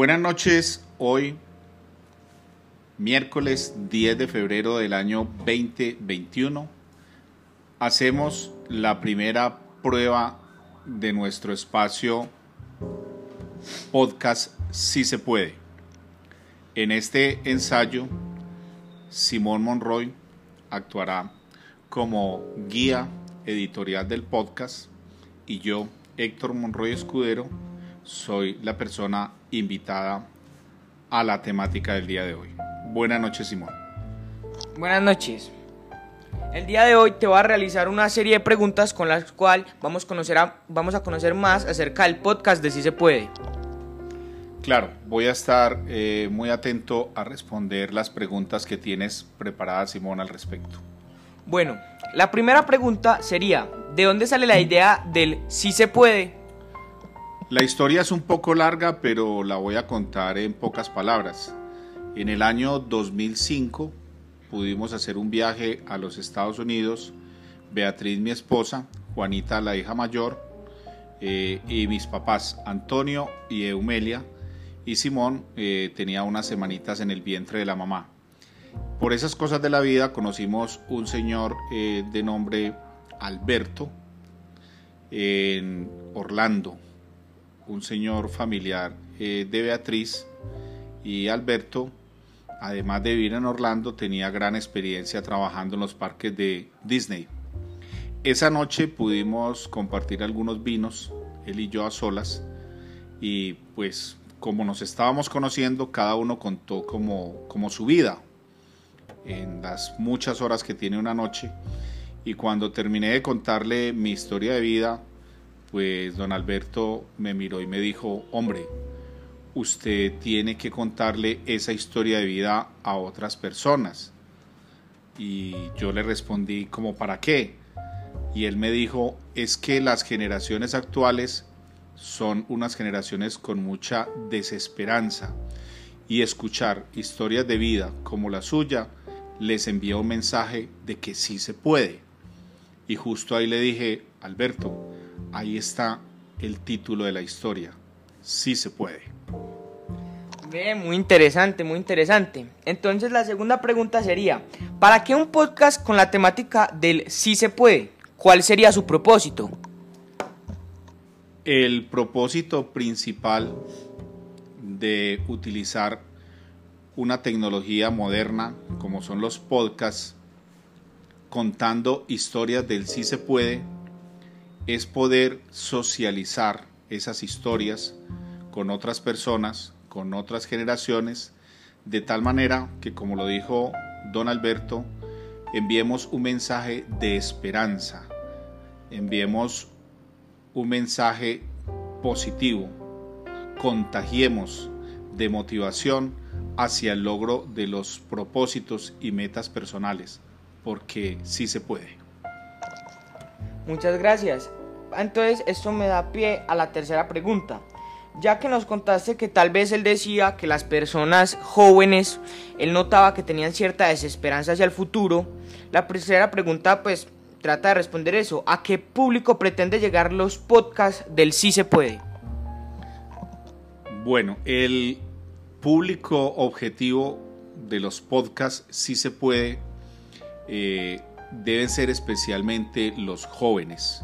Buenas noches, hoy miércoles 10 de febrero del año 2021 hacemos la primera prueba de nuestro espacio podcast Si se puede. En este ensayo, Simón Monroy actuará como guía editorial del podcast y yo, Héctor Monroy Escudero, soy la persona invitada a la temática del día de hoy. Buenas noches, Simón. Buenas noches. El día de hoy te voy a realizar una serie de preguntas con las cuales vamos, a conocer vamos a conocer más acerca del podcast de Si Se Puede. Claro, voy a estar eh, muy atento a responder las preguntas que tienes preparadas, Simón, al respecto. Bueno, la primera pregunta sería, ¿de dónde sale la idea del Si Se Puede? La historia es un poco larga, pero la voy a contar en pocas palabras. En el año 2005 pudimos hacer un viaje a los Estados Unidos, Beatriz mi esposa, Juanita la hija mayor, eh, y mis papás Antonio y Eumelia, y Simón eh, tenía unas semanitas en el vientre de la mamá. Por esas cosas de la vida conocimos un señor eh, de nombre Alberto en Orlando, un señor familiar eh, de Beatriz y Alberto, además de vivir en Orlando, tenía gran experiencia trabajando en los parques de Disney. Esa noche pudimos compartir algunos vinos, él y yo a solas, y pues como nos estábamos conociendo, cada uno contó como, como su vida en las muchas horas que tiene una noche. Y cuando terminé de contarle mi historia de vida, pues don Alberto me miró y me dijo, hombre, usted tiene que contarle esa historia de vida a otras personas. Y yo le respondí, ¿como para qué? Y él me dijo, es que las generaciones actuales son unas generaciones con mucha desesperanza y escuchar historias de vida como la suya les envía un mensaje de que sí se puede. Y justo ahí le dije, Alberto, ahí está el título de la historia. Sí se puede. Muy interesante, muy interesante. Entonces la segunda pregunta sería, ¿para qué un podcast con la temática del sí se puede? ¿Cuál sería su propósito? El propósito principal de utilizar una tecnología moderna como son los podcasts contando historias del sí se puede es poder socializar esas historias con otras personas, con otras generaciones, de tal manera que, como lo dijo don Alberto, enviemos un mensaje de esperanza, enviemos un mensaje positivo, contagiemos de motivación hacia el logro de los propósitos y metas personales, porque sí se puede. Muchas gracias. Entonces esto me da pie a la tercera pregunta. Ya que nos contaste que tal vez él decía que las personas jóvenes, él notaba que tenían cierta desesperanza hacia el futuro, la tercera pregunta pues trata de responder eso. ¿A qué público pretende llegar los podcasts del Sí se puede? Bueno, el público objetivo de los podcasts Sí se puede eh, deben ser especialmente los jóvenes.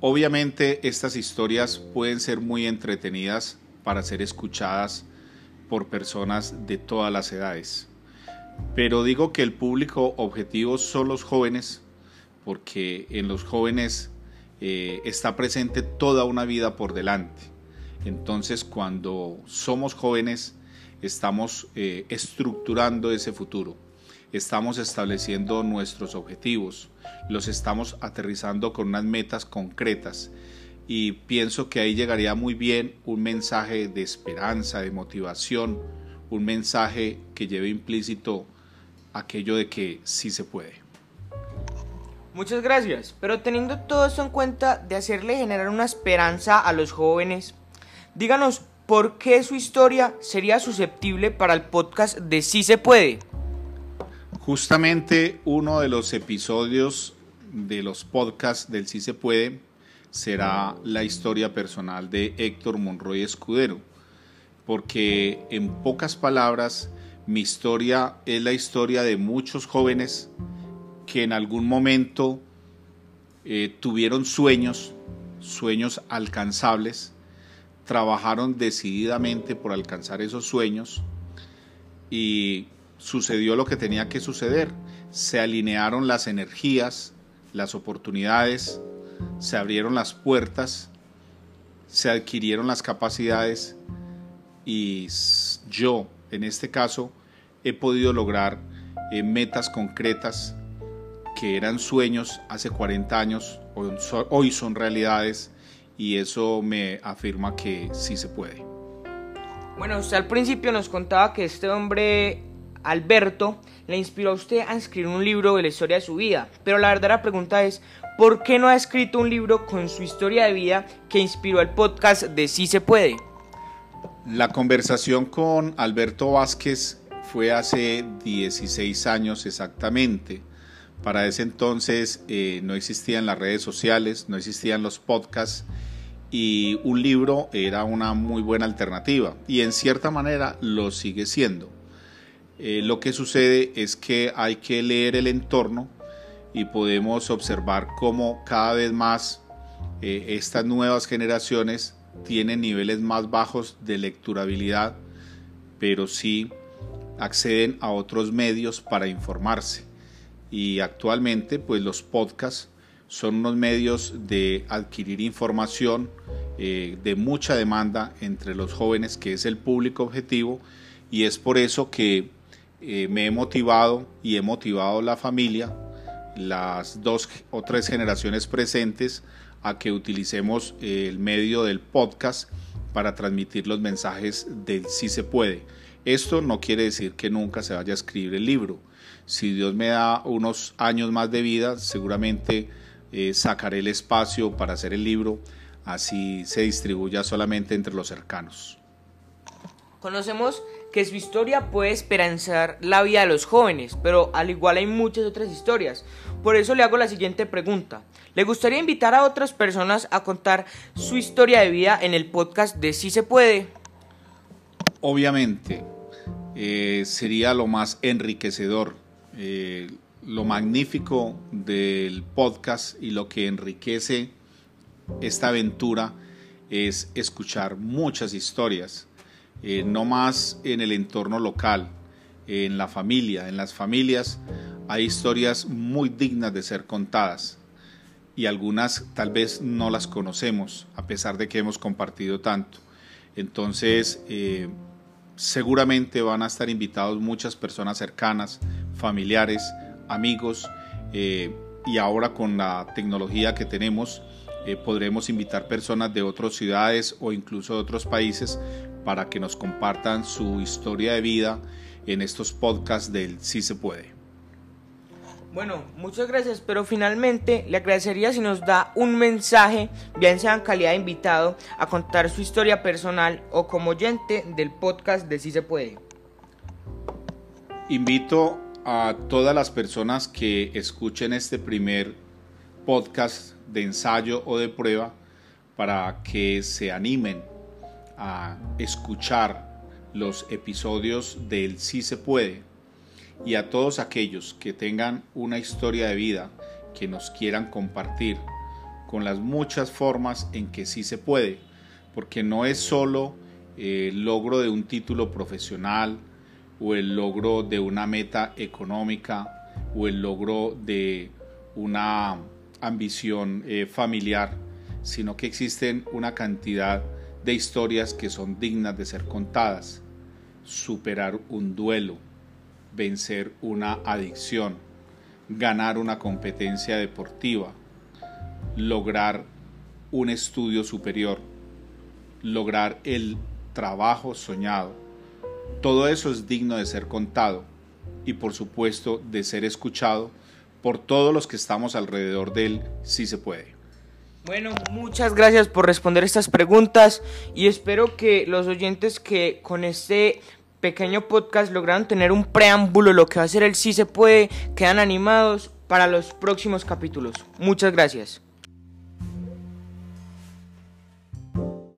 Obviamente estas historias pueden ser muy entretenidas para ser escuchadas por personas de todas las edades. Pero digo que el público objetivo son los jóvenes porque en los jóvenes eh, está presente toda una vida por delante. Entonces cuando somos jóvenes estamos eh, estructurando ese futuro estamos estableciendo nuestros objetivos, los estamos aterrizando con unas metas concretas y pienso que ahí llegaría muy bien un mensaje de esperanza, de motivación, un mensaje que lleve implícito aquello de que sí se puede. Muchas gracias, pero teniendo todo esto en cuenta de hacerle generar una esperanza a los jóvenes, díganos por qué su historia sería susceptible para el podcast de Sí se puede. Justamente uno de los episodios de los podcasts del Sí se puede será la historia personal de Héctor Monroy Escudero. porque en pocas palabras mi historia es la historia de muchos jóvenes que en algún momento eh, tuvieron sueños, sueños alcanzables, trabajaron decididamente por alcanzar esos sueños y sucedió lo que tenía que suceder. Se alinearon las energías, las oportunidades, se abrieron las puertas, se adquirieron las capacidades y yo, en este caso, he podido lograr eh, metas concretas que eran sueños hace 40 años, hoy son realidades y eso me afirma que sí se puede. Bueno, usted al principio nos contaba que este hombre, Alberto, le inspiró a usted a escribir un libro de la historia de su vida, pero la verdadera pregunta es, ¿por qué no ha escrito un libro con su historia de vida que inspiró el podcast de Sí se puede? La conversación con Alberto Vázquez fue hace 16 años exactamente. Para ese entonces eh, no existían las redes sociales, no existían los podcasts y un libro era una muy buena alternativa y en cierta manera lo sigue siendo. Eh, lo que sucede es que hay que leer el entorno y podemos observar cómo cada vez más eh, estas nuevas generaciones tienen niveles más bajos de lecturabilidad, pero sí acceden a otros medios para informarse. Y actualmente pues los podcasts son unos medios de adquirir información eh, de mucha demanda entre los jóvenes que es el público objetivo y es por eso que eh, me he motivado y he motivado la familia las dos o tres generaciones presentes a que utilicemos eh, el medio del podcast para transmitir los mensajes del sí se puede. Esto no quiere decir que nunca se vaya a escribir el libro si Dios me da unos años más de vida, seguramente eh, sacaré el espacio para hacer el libro, así se distribuya solamente entre los cercanos. Conocemos que su historia puede esperanzar la vida de los jóvenes, pero al igual hay muchas otras historias. Por eso le hago la siguiente pregunta. ¿Le gustaría invitar a otras personas a contar su historia de vida en el podcast de Si se puede? Obviamente, eh, sería lo más enriquecedor eh, lo magnífico del podcast y lo que enriquece esta aventura es escuchar muchas historias, eh, no más en el entorno local, en la familia, en las familias hay historias muy dignas de ser contadas y algunas tal vez no las conocemos a pesar de que hemos compartido tanto. Entonces, eh, seguramente van a estar invitados muchas personas cercanas, familiares, amigos, eh, y ahora con la tecnología que tenemos podremos invitar personas de otras ciudades o incluso de otros países para que nos compartan su historia de vida en estos podcasts del Sí se puede. Bueno, muchas gracias, pero finalmente le agradecería si nos da un mensaje, bien sea en calidad de invitado, a contar su historia personal o como oyente del podcast de Si se puede. Invito a todas las personas que escuchen este primer podcast de ensayo o de prueba para que se animen a escuchar los episodios del Si se puede. Y a todos aquellos que tengan una historia de vida que nos quieran compartir con las muchas formas en que sí se puede, porque no es solo el logro de un título profesional o el logro de una meta económica o el logro de una ambición eh, familiar, sino que existen una cantidad de historias que son dignas de ser contadas. Superar un duelo, vencer una adicción, ganar una competencia deportiva, lograr un estudio superior, lograr el trabajo soñado. Todo eso es digno de ser contado y por supuesto de ser escuchado por todos los que estamos alrededor de él si se puede. Bueno, muchas gracias por responder estas preguntas y espero que los oyentes que con este pequeño podcast lograron tener un preámbulo, lo que va a ser el sí se puede, quedan animados para los próximos capítulos. Muchas gracias.